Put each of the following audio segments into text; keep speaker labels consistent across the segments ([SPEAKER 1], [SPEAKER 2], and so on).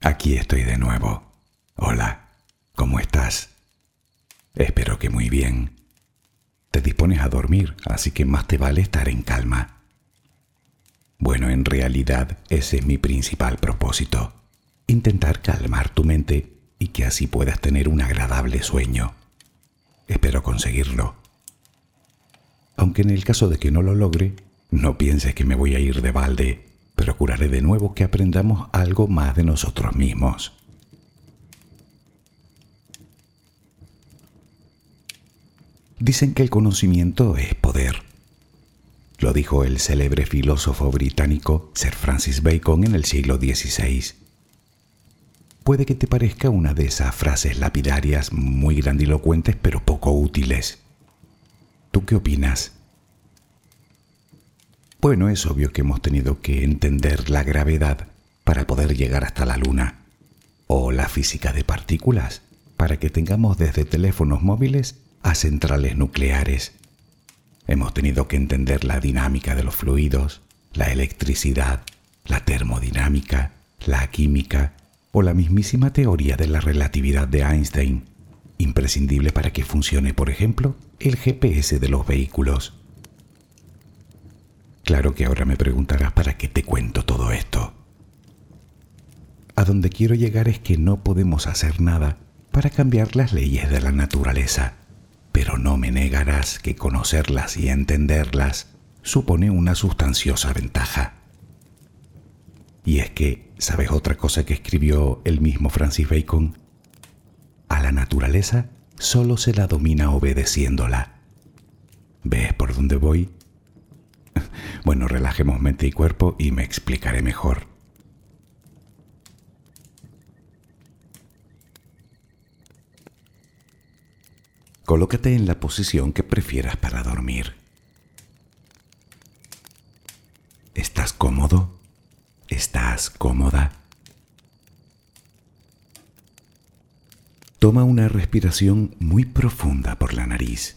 [SPEAKER 1] Aquí estoy de nuevo. Hola, ¿cómo estás? Espero que muy bien. Te dispones a dormir, así que más te vale estar en calma. Bueno, en realidad ese es mi principal propósito. Intentar calmar tu mente y que así puedas tener un agradable sueño. Espero conseguirlo. Aunque en el caso de que no lo logre, no pienses que me voy a ir de balde procuraré de nuevo que aprendamos algo más de nosotros mismos. Dicen que el conocimiento es poder. Lo dijo el célebre filósofo británico Sir Francis Bacon en el siglo XVI. Puede que te parezca una de esas frases lapidarias muy grandilocuentes pero poco útiles. ¿Tú qué opinas? Bueno, es obvio que hemos tenido que entender la gravedad para poder llegar hasta la Luna, o la física de partículas, para que tengamos desde teléfonos móviles a centrales nucleares. Hemos tenido que entender la dinámica de los fluidos, la electricidad, la termodinámica, la química o la mismísima teoría de la relatividad de Einstein, imprescindible para que funcione, por ejemplo, el GPS de los vehículos. Claro que ahora me preguntarás para qué te cuento todo esto. A donde quiero llegar es que no podemos hacer nada para cambiar las leyes de la naturaleza, pero no me negarás que conocerlas y entenderlas supone una sustanciosa ventaja. Y es que, ¿sabes otra cosa que escribió el mismo Francis Bacon? A la naturaleza solo se la domina obedeciéndola. ¿Ves por dónde voy? Bueno, relajemos mente y cuerpo y me explicaré mejor. Colócate en la posición que prefieras para dormir. ¿Estás cómodo? ¿Estás cómoda? Toma una respiración muy profunda por la nariz.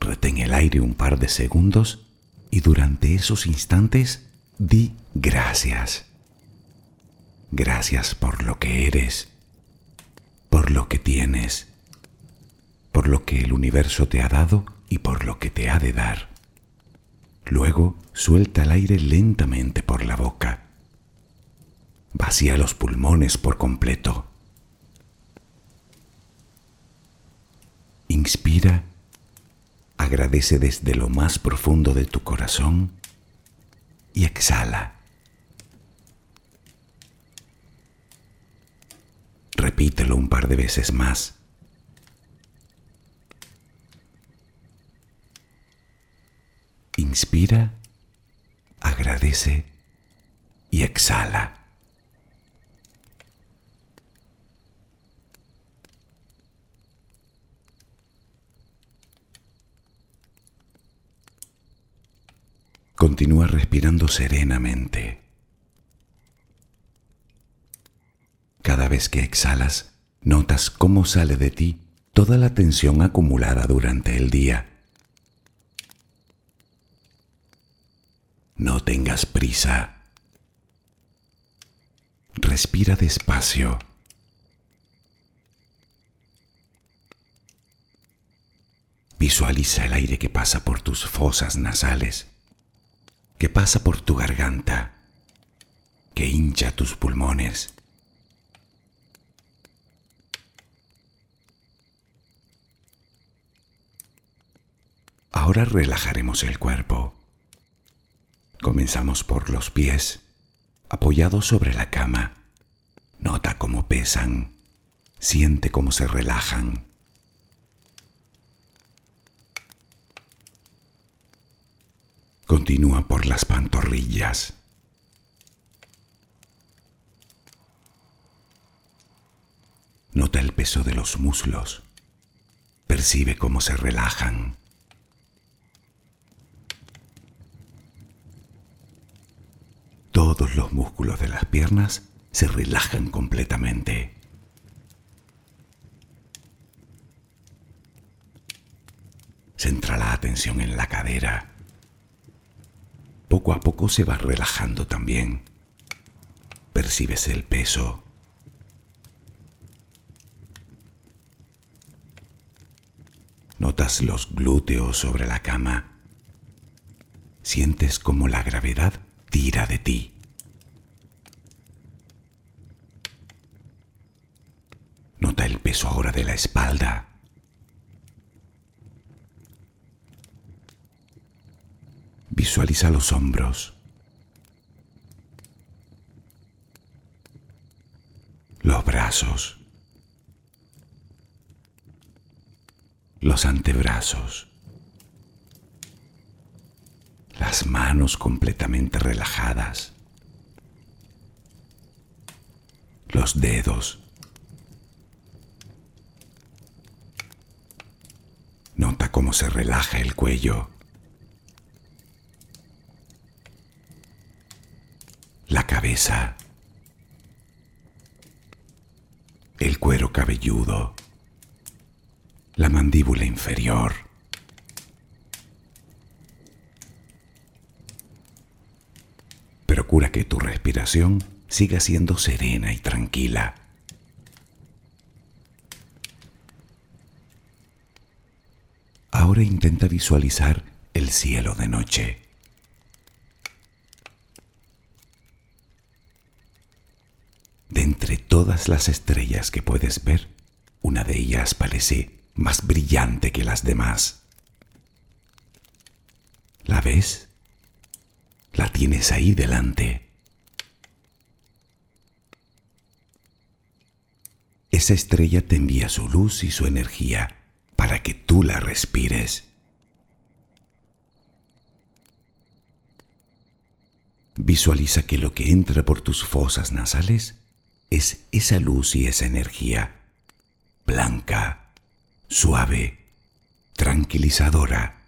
[SPEAKER 1] Retén el aire un par de segundos y durante esos instantes di gracias. Gracias por lo que eres, por lo que tienes, por lo que el universo te ha dado y por lo que te ha de dar. Luego suelta el aire lentamente por la boca. Vacía los pulmones por completo. Inspira agradece desde lo más profundo de tu corazón y exhala. Repítelo un par de veces más. Inspira, agradece y exhala. Continúa respirando serenamente. Cada vez que exhalas, notas cómo sale de ti toda la tensión acumulada durante el día. No tengas prisa. Respira despacio. Visualiza el aire que pasa por tus fosas nasales que pasa por tu garganta, que hincha tus pulmones. Ahora relajaremos el cuerpo. Comenzamos por los pies, apoyados sobre la cama. Nota cómo pesan, siente cómo se relajan. Continúa por las pantorrillas. Nota el peso de los muslos. Percibe cómo se relajan. Todos los músculos de las piernas se relajan completamente. Centra la atención en la cadera poco a poco se va relajando también. Percibes el peso. Notas los glúteos sobre la cama. Sientes como la gravedad tira de ti. Nota el peso ahora de la espalda. Visualiza los hombros. Los brazos. Los antebrazos. Las manos completamente relajadas. Los dedos. Nota cómo se relaja el cuello. La cabeza. El cuero cabelludo. La mandíbula inferior. Procura que tu respiración siga siendo serena y tranquila. Ahora intenta visualizar el cielo de noche. De entre todas las estrellas que puedes ver, una de ellas parece más brillante que las demás. ¿La ves? La tienes ahí delante. Esa estrella te envía su luz y su energía para que tú la respires. Visualiza que lo que entra por tus fosas nasales es esa luz y esa energía, blanca, suave, tranquilizadora.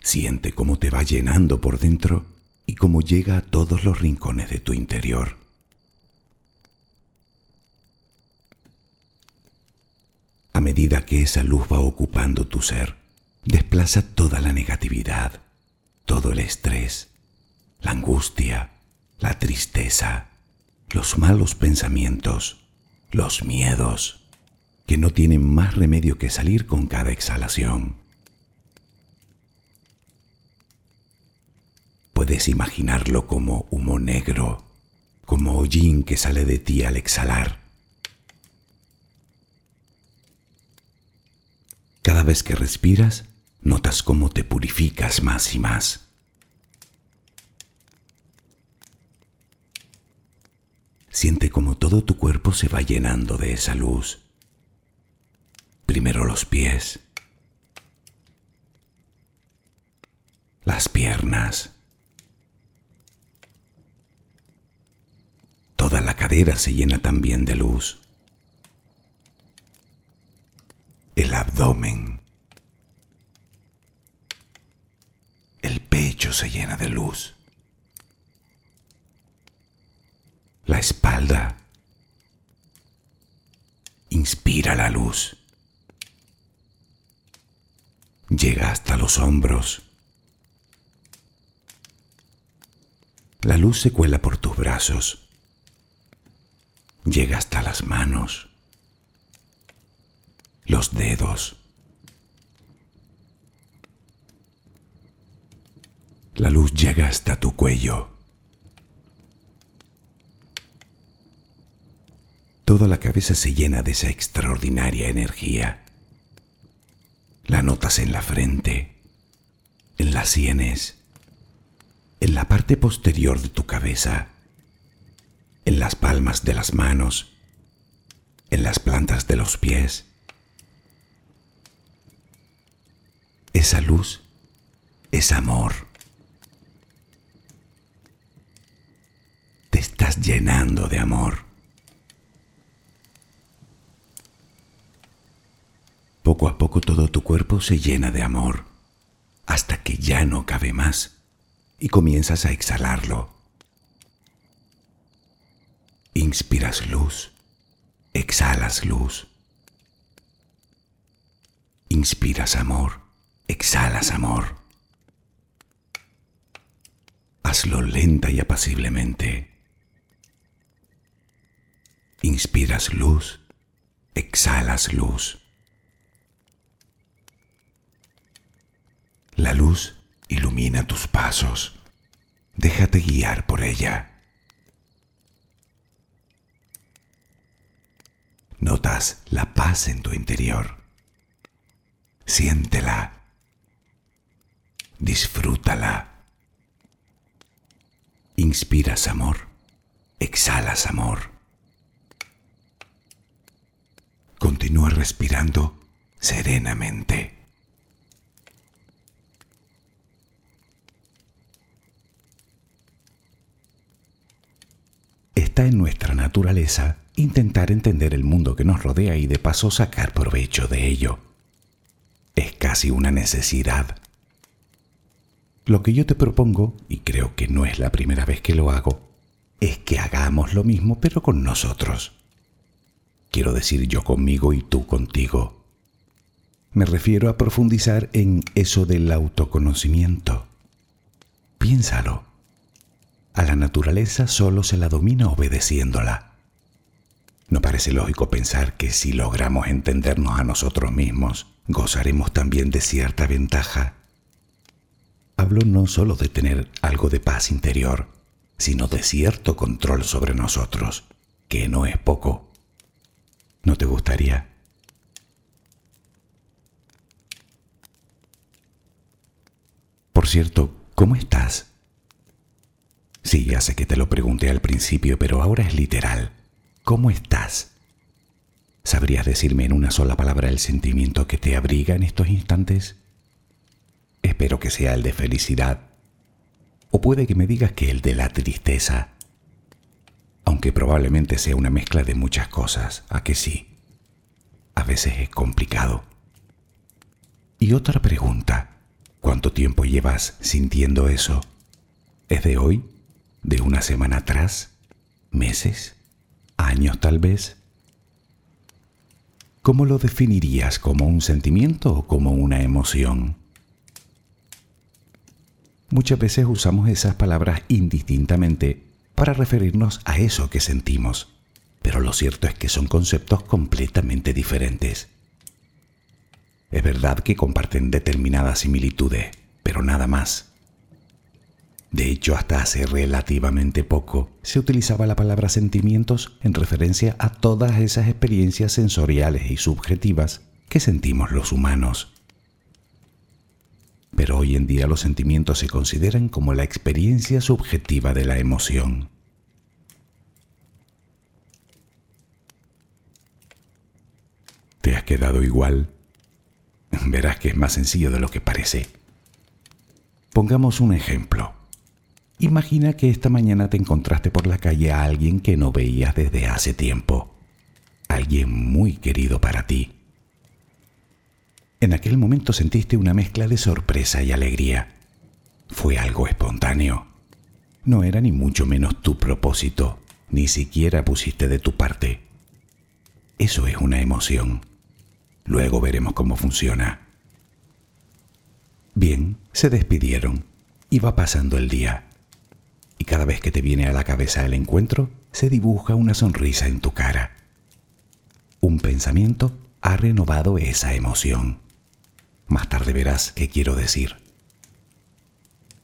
[SPEAKER 1] Siente cómo te va llenando por dentro y cómo llega a todos los rincones de tu interior. A medida que esa luz va ocupando tu ser, desplaza toda la negatividad, todo el estrés, la angustia, la tristeza, los malos pensamientos, los miedos, que no tienen más remedio que salir con cada exhalación. Puedes imaginarlo como humo negro, como hollín que sale de ti al exhalar Cada vez que respiras, notas cómo te purificas más y más. Siente como todo tu cuerpo se va llenando de esa luz. Primero los pies, las piernas, toda la cadera se llena también de luz. el abdomen. El pecho se llena de luz. La espalda inspira la luz. Llega hasta los hombros. La luz se cuela por tus brazos. Llega hasta las manos los dedos. La luz llega hasta tu cuello. Toda la cabeza se llena de esa extraordinaria energía. La notas en la frente, en las sienes, en la parte posterior de tu cabeza, en las palmas de las manos, en las plantas de los pies Esa luz es amor. Te estás llenando de amor. Poco a poco todo tu cuerpo se llena de amor, hasta que ya no cabe más y comienzas a exhalarlo. Inspiras luz, exhalas luz. Inspiras amor, exhalas amor. Hazlo lenta y apaciblemente. Inspiras luz, exhalas luz. La luz ilumina tus pasos. Déjate guiar por ella. Notas la paz en tu interior. Siéntela. Disfrútala. Inspiras amor. Exhalas amor. Continúa respirando serenamente. Está en nuestra naturaleza intentar entender el mundo que nos rodea y de paso sacar provecho de ello. Es casi una necesidad. Lo que yo te propongo, y creo que no es la primera vez que lo hago, es que hagamos lo mismo pero con nosotros. Quiero decir yo conmigo y tú contigo. Me refiero a profundizar en eso del autoconocimiento. Piénsalo. A la naturaleza solo se la domina obedeciéndola. ¿No parece lógico pensar que si logramos entendernos a nosotros mismos, gozaremos también de cierta ventaja? Hablo no solo de tener algo de paz interior, sino de cierto control sobre nosotros, que no es poco. ¿No te gustaría? Por cierto, ¿cómo estás? Sí, ya sé que te lo pregunté al principio, pero ahora es literal. ¿Cómo estás? ¿Sabrías decirme en una sola palabra el sentimiento que te abriga en estos instantes? Espero que sea el de felicidad. O puede que me digas que el de la tristeza. Aunque probablemente sea una mezcla de muchas cosas, a que sí. A veces es complicado. Y otra pregunta. ¿Cuánto tiempo llevas sintiendo eso? ¿Es de hoy? ¿De una semana atrás? ¿Meses? años tal vez. ¿Cómo lo definirías? ¿Como un sentimiento o como una emoción? Muchas veces usamos esas palabras indistintamente para referirnos a eso que sentimos, pero lo cierto es que son conceptos completamente diferentes. Es verdad que comparten determinadas similitudes, pero nada más. De hecho, hasta hace relativamente poco se utilizaba la palabra sentimientos en referencia a todas esas experiencias sensoriales y subjetivas que sentimos los humanos. Pero hoy en día los sentimientos se consideran como la experiencia subjetiva de la emoción. ¿Te has quedado igual? Verás que es más sencillo de lo que parece. Pongamos un ejemplo. Imagina que esta mañana te encontraste por la calle a alguien que no veías desde hace tiempo, alguien muy querido para ti. En aquel momento sentiste una mezcla de sorpresa y alegría. Fue algo espontáneo. No era ni mucho menos tu propósito, ni siquiera pusiste de tu parte. Eso es una emoción. Luego veremos cómo funciona. Bien, se despidieron. Iba pasando el día y cada vez que te viene a la cabeza el encuentro, se dibuja una sonrisa en tu cara. Un pensamiento ha renovado esa emoción. Más tarde verás qué quiero decir.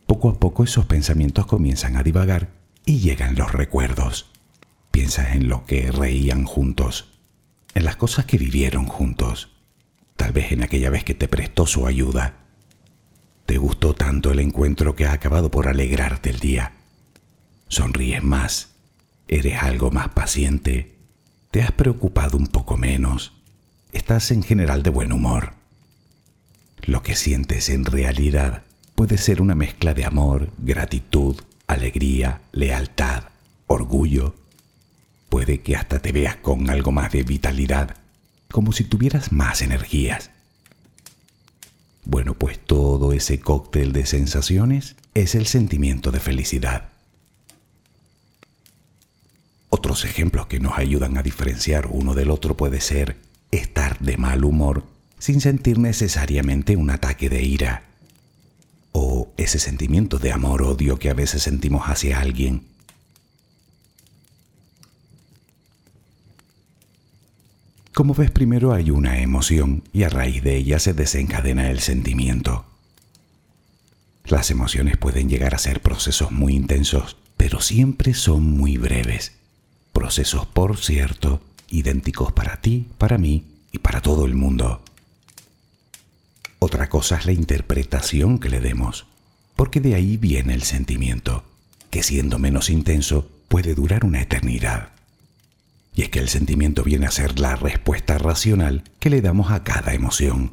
[SPEAKER 1] Poco a poco esos pensamientos comienzan a divagar y llegan los recuerdos. Piensas en lo que reían juntos, en las cosas que vivieron juntos, tal vez en aquella vez que te prestó su ayuda. Te gustó tanto el encuentro que ha acabado por alegrarte el día sonríes más, eres algo más paciente, te has preocupado un poco menos, estás en general de buen humor. Lo que sientes en realidad puede ser una mezcla de amor, gratitud, alegría, lealtad, orgullo. Puede que hasta te veas con algo más de vitalidad, como si tuvieras más energías. Bueno, pues todo ese cóctel de sensaciones es el sentimiento de felicidad. Otros ejemplos que nos ayudan a diferenciar uno del otro puede ser estar de mal humor sin sentir necesariamente un ataque de ira, o ese sentimiento de amor-odio que a veces sentimos hacia alguien. Como ves, primero hay una emoción y a raíz de ella se desencadena el sentimiento. Las emociones pueden llegar a ser procesos muy intensos, pero siempre son muy breves. Procesos, por cierto, idénticos para ti, para mí y para todo el mundo. Otra cosa es la interpretación que le demos, porque de ahí viene el sentimiento, que siendo menos intenso puede durar una eternidad. Y es que el sentimiento viene a ser la respuesta racional que le damos a cada emoción.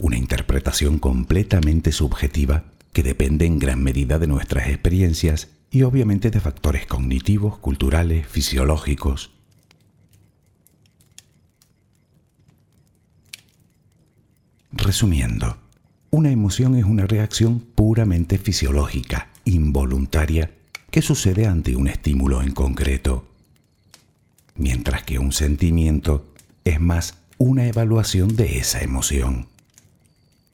[SPEAKER 1] Una interpretación completamente subjetiva que depende en gran medida de nuestras experiencias y obviamente de factores cognitivos, culturales, fisiológicos. Resumiendo, una emoción es una reacción puramente fisiológica, involuntaria, que sucede ante un estímulo en concreto mientras que un sentimiento es más una evaluación de esa emoción.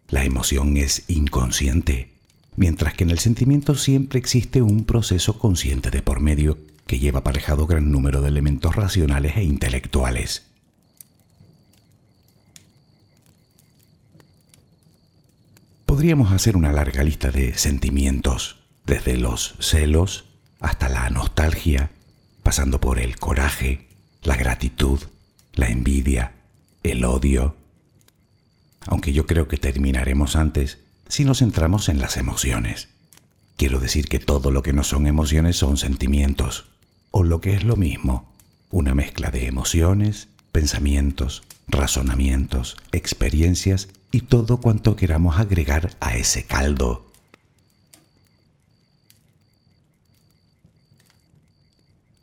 [SPEAKER 1] La emoción es inconsciente, mientras que en el sentimiento siempre existe un proceso consciente de por medio que lleva aparejado gran número de elementos racionales e intelectuales. Podríamos hacer una larga lista de sentimientos, desde los celos hasta la nostalgia, pasando por el coraje, la gratitud, la envidia, el odio. Aunque yo creo que terminaremos antes si nos centramos en las emociones. Quiero decir que todo lo que no son emociones son sentimientos, o lo que es lo mismo, una mezcla de emociones, pensamientos, razonamientos, experiencias y todo cuanto queramos agregar a ese caldo.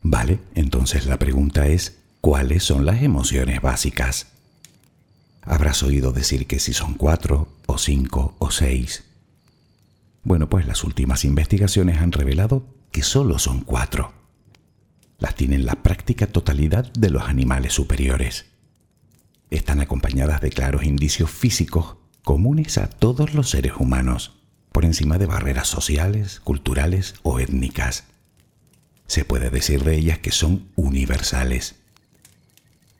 [SPEAKER 1] Vale, entonces la pregunta es, ¿cuáles son las emociones básicas? Habrás oído decir que si son cuatro, o cinco, o seis. Bueno, pues las últimas investigaciones han revelado que solo son cuatro. Las tienen la práctica totalidad de los animales superiores. Están acompañadas de claros indicios físicos comunes a todos los seres humanos, por encima de barreras sociales, culturales o étnicas se puede decir de ellas que son universales.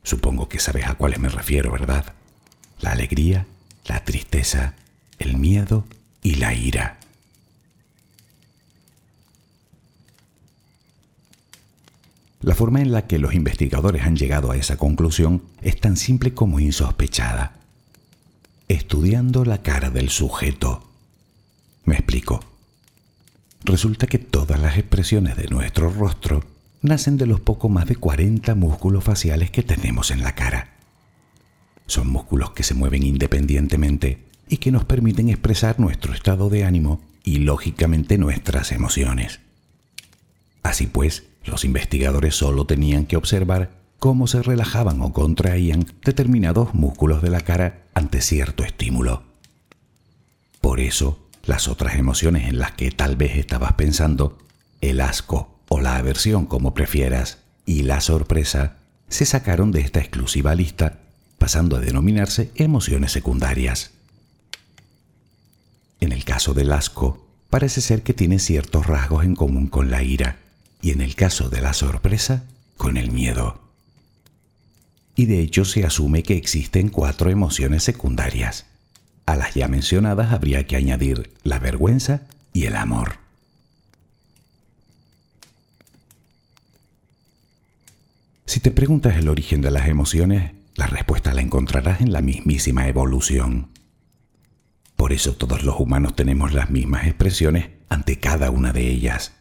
[SPEAKER 1] Supongo que sabes a cuáles me refiero, ¿verdad? La alegría, la tristeza, el miedo y la ira. La forma en la que los investigadores han llegado a esa conclusión es tan simple como insospechada. Estudiando la cara del sujeto. Me explico. Resulta que todas las expresiones de nuestro rostro nacen de los poco más de 40 músculos faciales que tenemos en la cara. Son músculos que se mueven independientemente y que nos permiten expresar nuestro estado de ánimo y lógicamente nuestras emociones. Así pues, los investigadores solo tenían que observar cómo se relajaban o contraían determinados músculos de la cara ante cierto estímulo. Por eso, las otras emociones en las que tal vez estabas pensando, el asco o la aversión como prefieras, y la sorpresa, se sacaron de esta exclusiva lista, pasando a denominarse emociones secundarias. En el caso del asco, parece ser que tiene ciertos rasgos en común con la ira, y en el caso de la sorpresa, con el miedo. Y de hecho se asume que existen cuatro emociones secundarias. A las ya mencionadas habría que añadir la vergüenza y el amor. Si te preguntas el origen de las emociones, la respuesta la encontrarás en la mismísima evolución. Por eso todos los humanos tenemos las mismas expresiones ante cada una de ellas.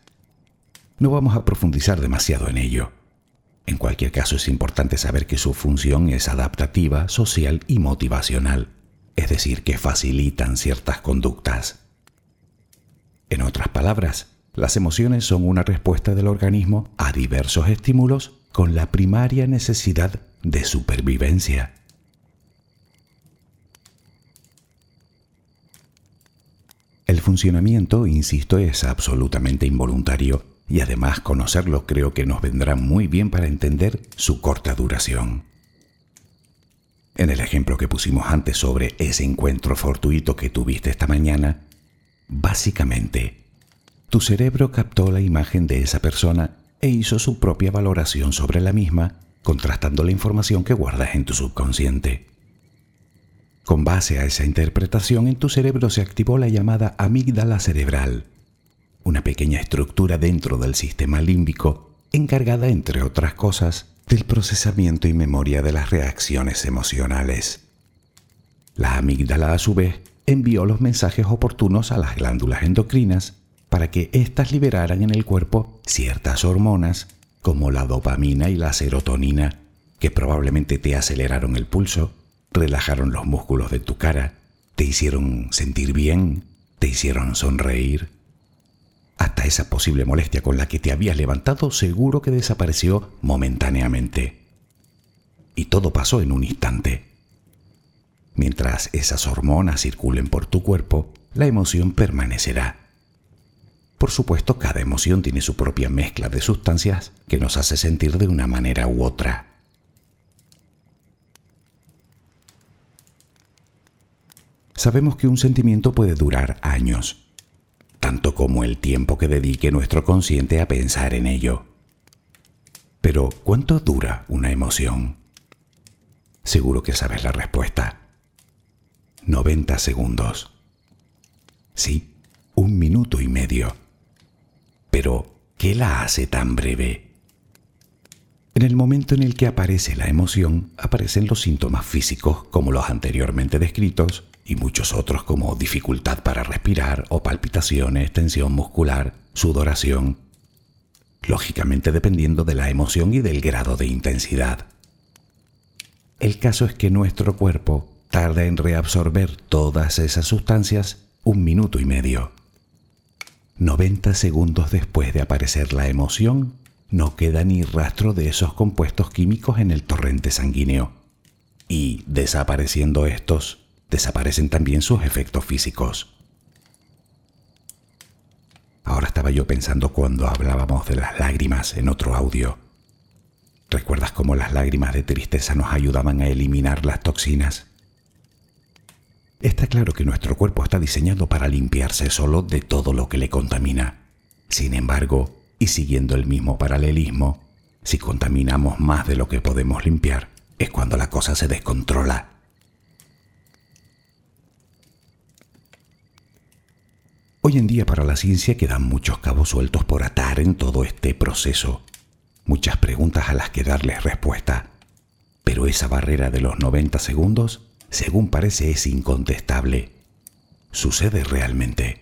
[SPEAKER 1] No vamos a profundizar demasiado en ello. En cualquier caso es importante saber que su función es adaptativa, social y motivacional es decir, que facilitan ciertas conductas. En otras palabras, las emociones son una respuesta del organismo a diversos estímulos con la primaria necesidad de supervivencia. El funcionamiento, insisto, es absolutamente involuntario y además conocerlo creo que nos vendrá muy bien para entender su corta duración. En el ejemplo que pusimos antes sobre ese encuentro fortuito que tuviste esta mañana, básicamente, tu cerebro captó la imagen de esa persona e hizo su propia valoración sobre la misma contrastando la información que guardas en tu subconsciente. Con base a esa interpretación, en tu cerebro se activó la llamada amígdala cerebral, una pequeña estructura dentro del sistema límbico encargada, entre otras cosas, del procesamiento y memoria de las reacciones emocionales. La amígdala, a su vez, envió los mensajes oportunos a las glándulas endocrinas para que éstas liberaran en el cuerpo ciertas hormonas como la dopamina y la serotonina, que probablemente te aceleraron el pulso, relajaron los músculos de tu cara, te hicieron sentir bien, te hicieron sonreír. Hasta esa posible molestia con la que te habías levantado seguro que desapareció momentáneamente. Y todo pasó en un instante. Mientras esas hormonas circulen por tu cuerpo, la emoción permanecerá. Por supuesto, cada emoción tiene su propia mezcla de sustancias que nos hace sentir de una manera u otra. Sabemos que un sentimiento puede durar años, tanto como el tiempo que dedique nuestro consciente a pensar en ello. Pero, ¿cuánto dura una emoción? Seguro que sabes la respuesta. 90 segundos. Sí, un minuto y medio. Pero, ¿qué la hace tan breve? En el momento en el que aparece la emoción, aparecen los síntomas físicos como los anteriormente descritos y muchos otros como dificultad para respirar o palpitaciones, tensión muscular, sudoración, lógicamente dependiendo de la emoción y del grado de intensidad. El caso es que nuestro cuerpo tarda en reabsorber todas esas sustancias un minuto y medio. 90 segundos después de aparecer la emoción, no queda ni rastro de esos compuestos químicos en el torrente sanguíneo. Y desapareciendo estos, desaparecen también sus efectos físicos. Ahora estaba yo pensando cuando hablábamos de las lágrimas en otro audio. ¿Recuerdas cómo las lágrimas de tristeza nos ayudaban a eliminar las toxinas? Está claro que nuestro cuerpo está diseñado para limpiarse solo de todo lo que le contamina. Sin embargo, y siguiendo el mismo paralelismo, si contaminamos más de lo que podemos limpiar, es cuando la cosa se descontrola. Hoy en día para la ciencia quedan muchos cabos sueltos por atar en todo este proceso, muchas preguntas a las que darles respuesta, pero esa barrera de los 90 segundos según parece, es incontestable. Sucede realmente.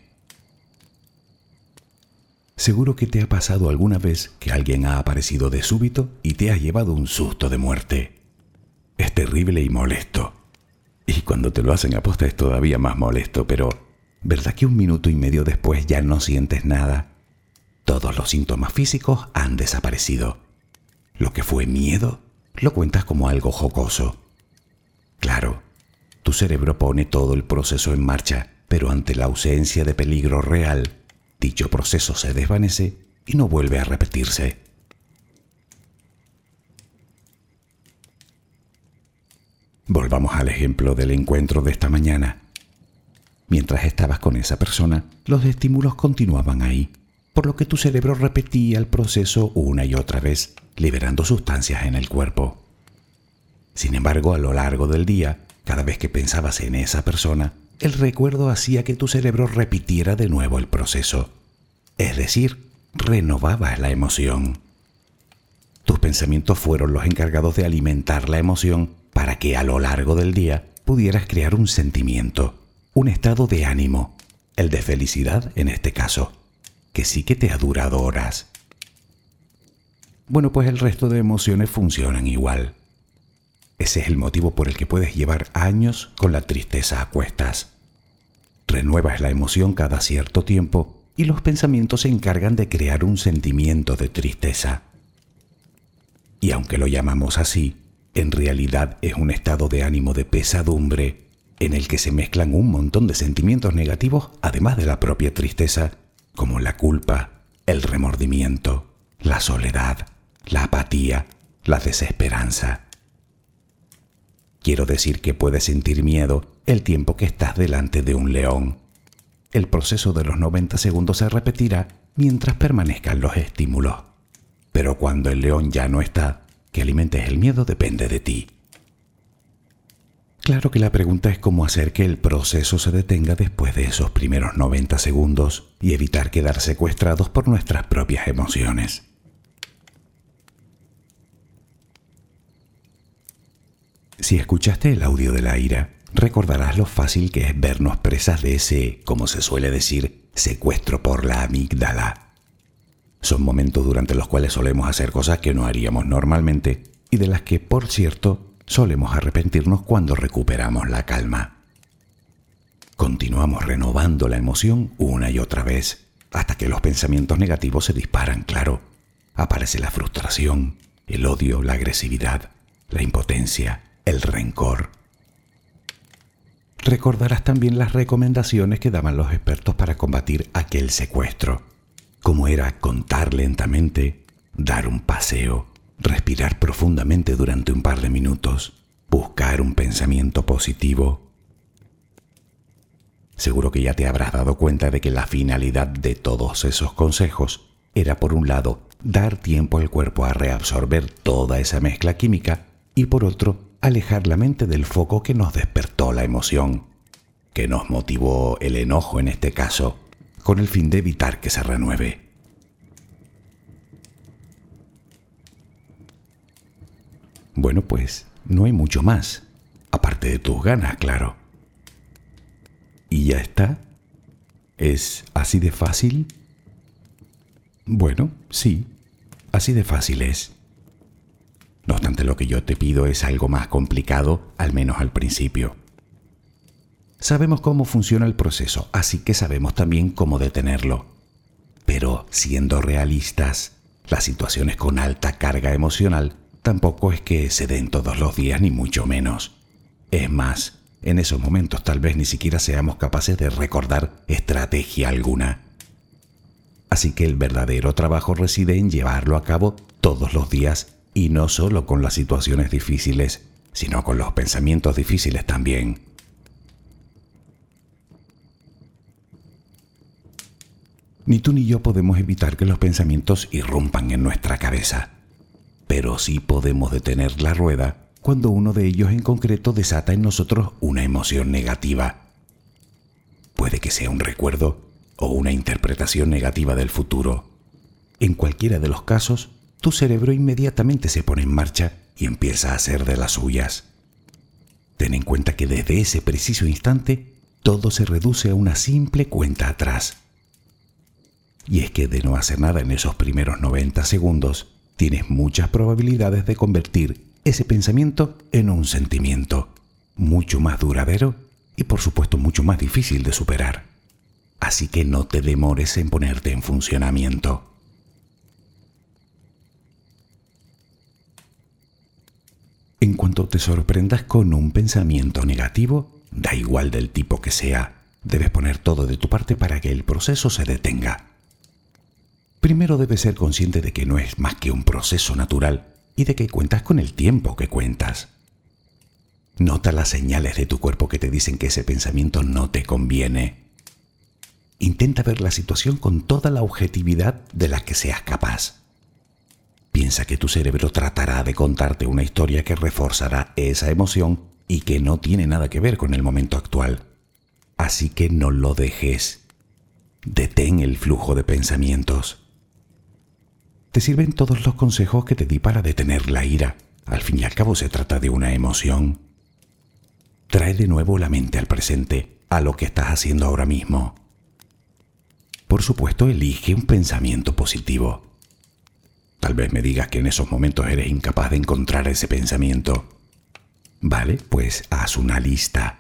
[SPEAKER 1] Seguro que te ha pasado alguna vez que alguien ha aparecido de súbito y te ha llevado un susto de muerte. Es terrible y molesto. Y cuando te lo hacen a posta es todavía más molesto, pero ¿verdad que un minuto y medio después ya no sientes nada? Todos los síntomas físicos han desaparecido. Lo que fue miedo lo cuentas como algo jocoso. Claro, tu cerebro pone todo el proceso en marcha, pero ante la ausencia de peligro real, dicho proceso se desvanece y no vuelve a repetirse. Volvamos al ejemplo del encuentro de esta mañana. Mientras estabas con esa persona, los estímulos continuaban ahí, por lo que tu cerebro repetía el proceso una y otra vez, liberando sustancias en el cuerpo. Sin embargo, a lo largo del día, cada vez que pensabas en esa persona, el recuerdo hacía que tu cerebro repitiera de nuevo el proceso. Es decir, renovabas la emoción. Tus pensamientos fueron los encargados de alimentar la emoción para que a lo largo del día pudieras crear un sentimiento, un estado de ánimo, el de felicidad en este caso, que sí que te ha durado horas. Bueno, pues el resto de emociones funcionan igual. Ese es el motivo por el que puedes llevar años con la tristeza a cuestas. Renuevas la emoción cada cierto tiempo y los pensamientos se encargan de crear un sentimiento de tristeza. Y aunque lo llamamos así, en realidad es un estado de ánimo de pesadumbre en el que se mezclan un montón de sentimientos negativos además de la propia tristeza, como la culpa, el remordimiento, la soledad, la apatía, la desesperanza. Quiero decir que puedes sentir miedo el tiempo que estás delante de un león. El proceso de los 90 segundos se repetirá mientras permanezcan los estímulos. Pero cuando el león ya no está, Que alimentes el miedo depende de ti. Claro que la pregunta es cómo hacer que el proceso se detenga después de esos primeros 90 segundos y evitar quedar secuestrados por nuestras propias emociones. Si escuchaste el audio de la ira, recordarás lo fácil que es vernos presas de ese, como se suele decir, secuestro por la amígdala. Son momentos durante los cuales solemos hacer cosas que no haríamos normalmente y de las que, por cierto, solemos arrepentirnos cuando recuperamos la calma. Continuamos renovando la emoción una y otra vez, hasta que los pensamientos negativos se disparan, claro. Aparece la frustración, el odio, la agresividad, la impotencia, el rencor. Recordarás también las recomendaciones que daban los expertos para combatir aquel secuestro, como era contar lentamente, dar un paseo, respirar profundamente durante un par de minutos, buscar un pensamiento positivo. Seguro que ya te habrás dado cuenta de que la finalidad de todos esos consejos era, por un lado, dar tiempo al cuerpo a reabsorber toda esa mezcla química y por otro, alejar la mente del foco que nos despertó la emoción, que nos motivó el enojo en este caso, con el fin de evitar que se renueve. Bueno, pues no hay mucho más, aparte de tus ganas, claro. ¿Y ya está? ¿Es así de fácil? Bueno, sí, así de fácil es. No obstante, lo que yo te pido es algo más complicado, al menos al principio. Sabemos cómo funciona el proceso, así que sabemos también cómo detenerlo. Pero siendo realistas, las situaciones con alta carga emocional tampoco es que se den todos los días ni mucho menos. Es más, en esos momentos tal vez ni siquiera seamos capaces de recordar estrategia alguna. Así que el verdadero trabajo reside en llevarlo a cabo todos los días y no solo con las situaciones difíciles, sino con los pensamientos difíciles también. Ni tú ni yo podemos evitar que los pensamientos irrumpan en nuestra cabeza, pero sí podemos detener la rueda cuando uno de ellos en concreto desata en nosotros una emoción negativa. Puede que sea un recuerdo o una interpretación negativa del futuro. En cualquiera de los casos, tu cerebro inmediatamente se pone en marcha y empieza a hacer de las suyas. Ten en cuenta que desde ese preciso instante todo se reduce a una simple cuenta atrás. Y es que de no hacer nada en esos primeros 90 segundos, tienes muchas probabilidades de convertir ese pensamiento en un sentimiento mucho más duradero y por supuesto mucho más difícil de superar. Así que no te demores en ponerte en funcionamiento. En cuanto te sorprendas con un pensamiento negativo, da igual del tipo que sea, debes poner todo de tu parte para que el proceso se detenga. Primero debes ser consciente de que no es más que un proceso natural y de que cuentas con el tiempo que cuentas. Nota las señales de tu cuerpo que te dicen que ese pensamiento no te conviene. Intenta ver la situación con toda la objetividad de la que seas capaz. Piensa que tu cerebro tratará de contarte una historia que reforzará esa emoción y que no tiene nada que ver con el momento actual. Así que no lo dejes. Detén el flujo de pensamientos. Te sirven todos los consejos que te di para detener la ira. Al fin y al cabo se trata de una emoción. Trae de nuevo la mente al presente, a lo que estás haciendo ahora mismo. Por supuesto, elige un pensamiento positivo. Tal vez me digas que en esos momentos eres incapaz de encontrar ese pensamiento. Vale, pues haz una lista.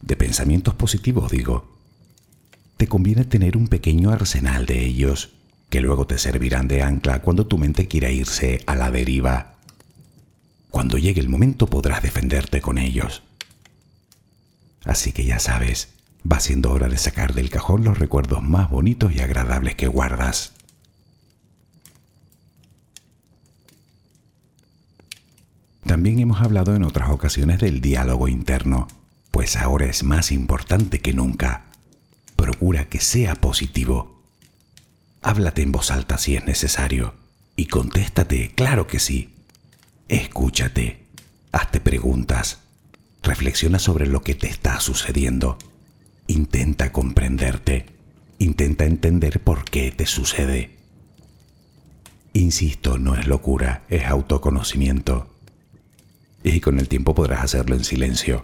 [SPEAKER 1] De pensamientos positivos, digo. Te conviene tener un pequeño arsenal de ellos, que luego te servirán de ancla cuando tu mente quiera irse a la deriva. Cuando llegue el momento podrás defenderte con ellos. Así que ya sabes, va siendo hora de sacar del cajón los recuerdos más bonitos y agradables que guardas. También hemos hablado en otras ocasiones del diálogo interno, pues ahora es más importante que nunca. Procura que sea positivo. Háblate en voz alta si es necesario y contéstate, claro que sí. escúchate, hazte preguntas, reflexiona sobre lo que te está sucediendo, intenta comprenderte, intenta entender por qué te sucede. Insisto, no es locura, es autoconocimiento. Y con el tiempo podrás hacerlo en silencio.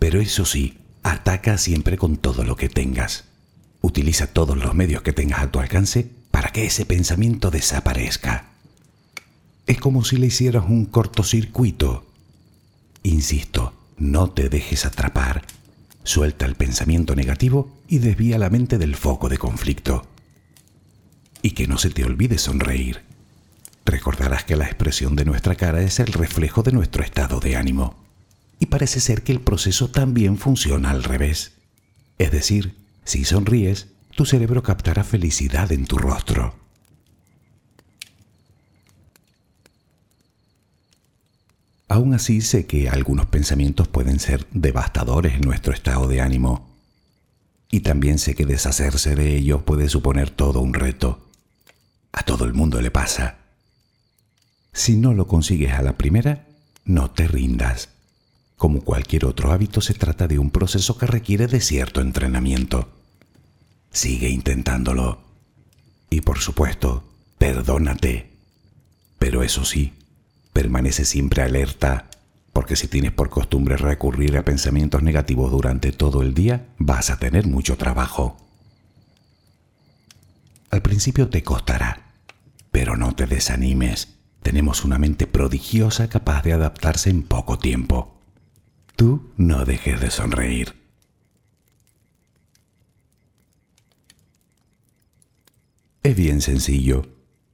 [SPEAKER 1] Pero eso sí, ataca siempre con todo lo que tengas. Utiliza todos los medios que tengas a tu alcance para que ese pensamiento desaparezca. Es como si le hicieras un cortocircuito. Insisto, no te dejes atrapar. Suelta el pensamiento negativo y desvía la mente del foco de conflicto. Y que no se te olvide sonreír. Recordarás que la expresión de nuestra cara es el reflejo de nuestro estado de ánimo. Y parece ser que el proceso también funciona al revés. Es decir, si sonríes, tu cerebro captará felicidad en tu rostro. Aún así sé que algunos pensamientos pueden ser devastadores en nuestro estado de ánimo. Y también sé que deshacerse de ellos puede suponer todo un reto. A todo el mundo le pasa. Si no lo consigues a la primera, no te rindas. Como cualquier otro hábito, se trata de un proceso que requiere de cierto entrenamiento. Sigue intentándolo. Y por supuesto, perdónate. Pero eso sí, permanece siempre alerta, porque si tienes por costumbre recurrir a pensamientos negativos durante todo el día, vas a tener mucho trabajo. Al principio te costará, pero no te desanimes. Tenemos una mente prodigiosa capaz de adaptarse en poco tiempo. Tú no dejes de sonreír. Es bien sencillo.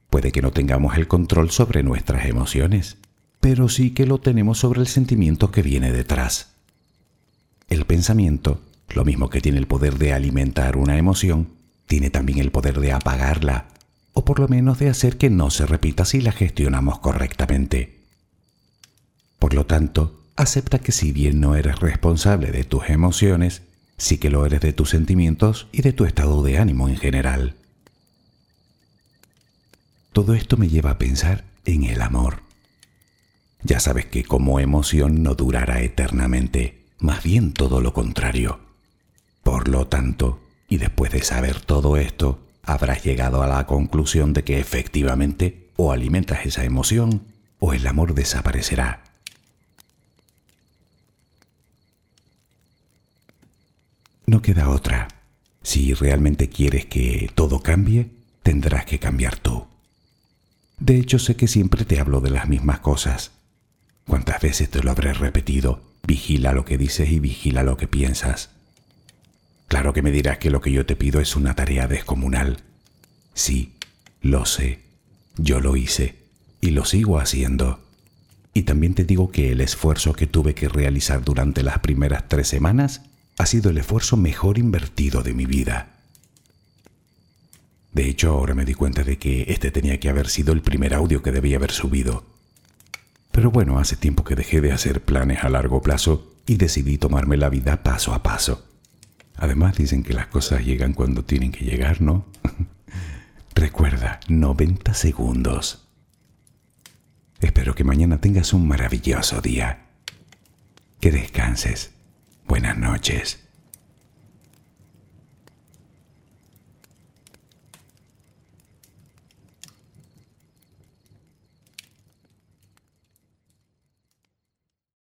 [SPEAKER 1] Puede que no tengamos el control sobre nuestras emociones, pero sí que lo tenemos sobre el sentimiento que viene detrás. El pensamiento, lo mismo que tiene el poder de alimentar una emoción, tiene también el poder de apagarla, o por lo menos de hacer que no se repita si la gestionamos correctamente. Por lo tanto, acepta que si bien no eres responsable de tus emociones, sí que lo eres de tus sentimientos y de tu estado de ánimo en general. Todo esto me lleva a pensar en el amor. Ya sabes que como emoción no durará eternamente, más bien todo lo contrario. Por lo tanto, y después de saber todo esto, habrás llegado a la conclusión de que efectivamente o alimentas esa emoción o el amor desaparecerá. No queda otra. Si realmente quieres que todo cambie, tendrás que cambiar tú. De hecho, sé que siempre te hablo de las mismas cosas. ¿Cuántas veces te lo habré repetido? Vigila lo que dices y vigila lo que piensas. Claro que me dirás que lo que yo te pido es una tarea descomunal. Sí, lo sé. Yo lo hice y lo sigo haciendo. Y también te digo que el esfuerzo que tuve que realizar durante las primeras tres semanas ha sido el esfuerzo mejor invertido de mi vida. De hecho, ahora me di cuenta de que este tenía que haber sido el primer audio que debía haber subido. Pero bueno, hace tiempo que dejé de hacer planes a largo plazo y decidí tomarme la vida paso a paso. Además dicen que las cosas llegan cuando tienen que llegar, ¿no? Recuerda, 90 segundos. Espero que mañana tengas un maravilloso día. Que descanses. Buenas noches.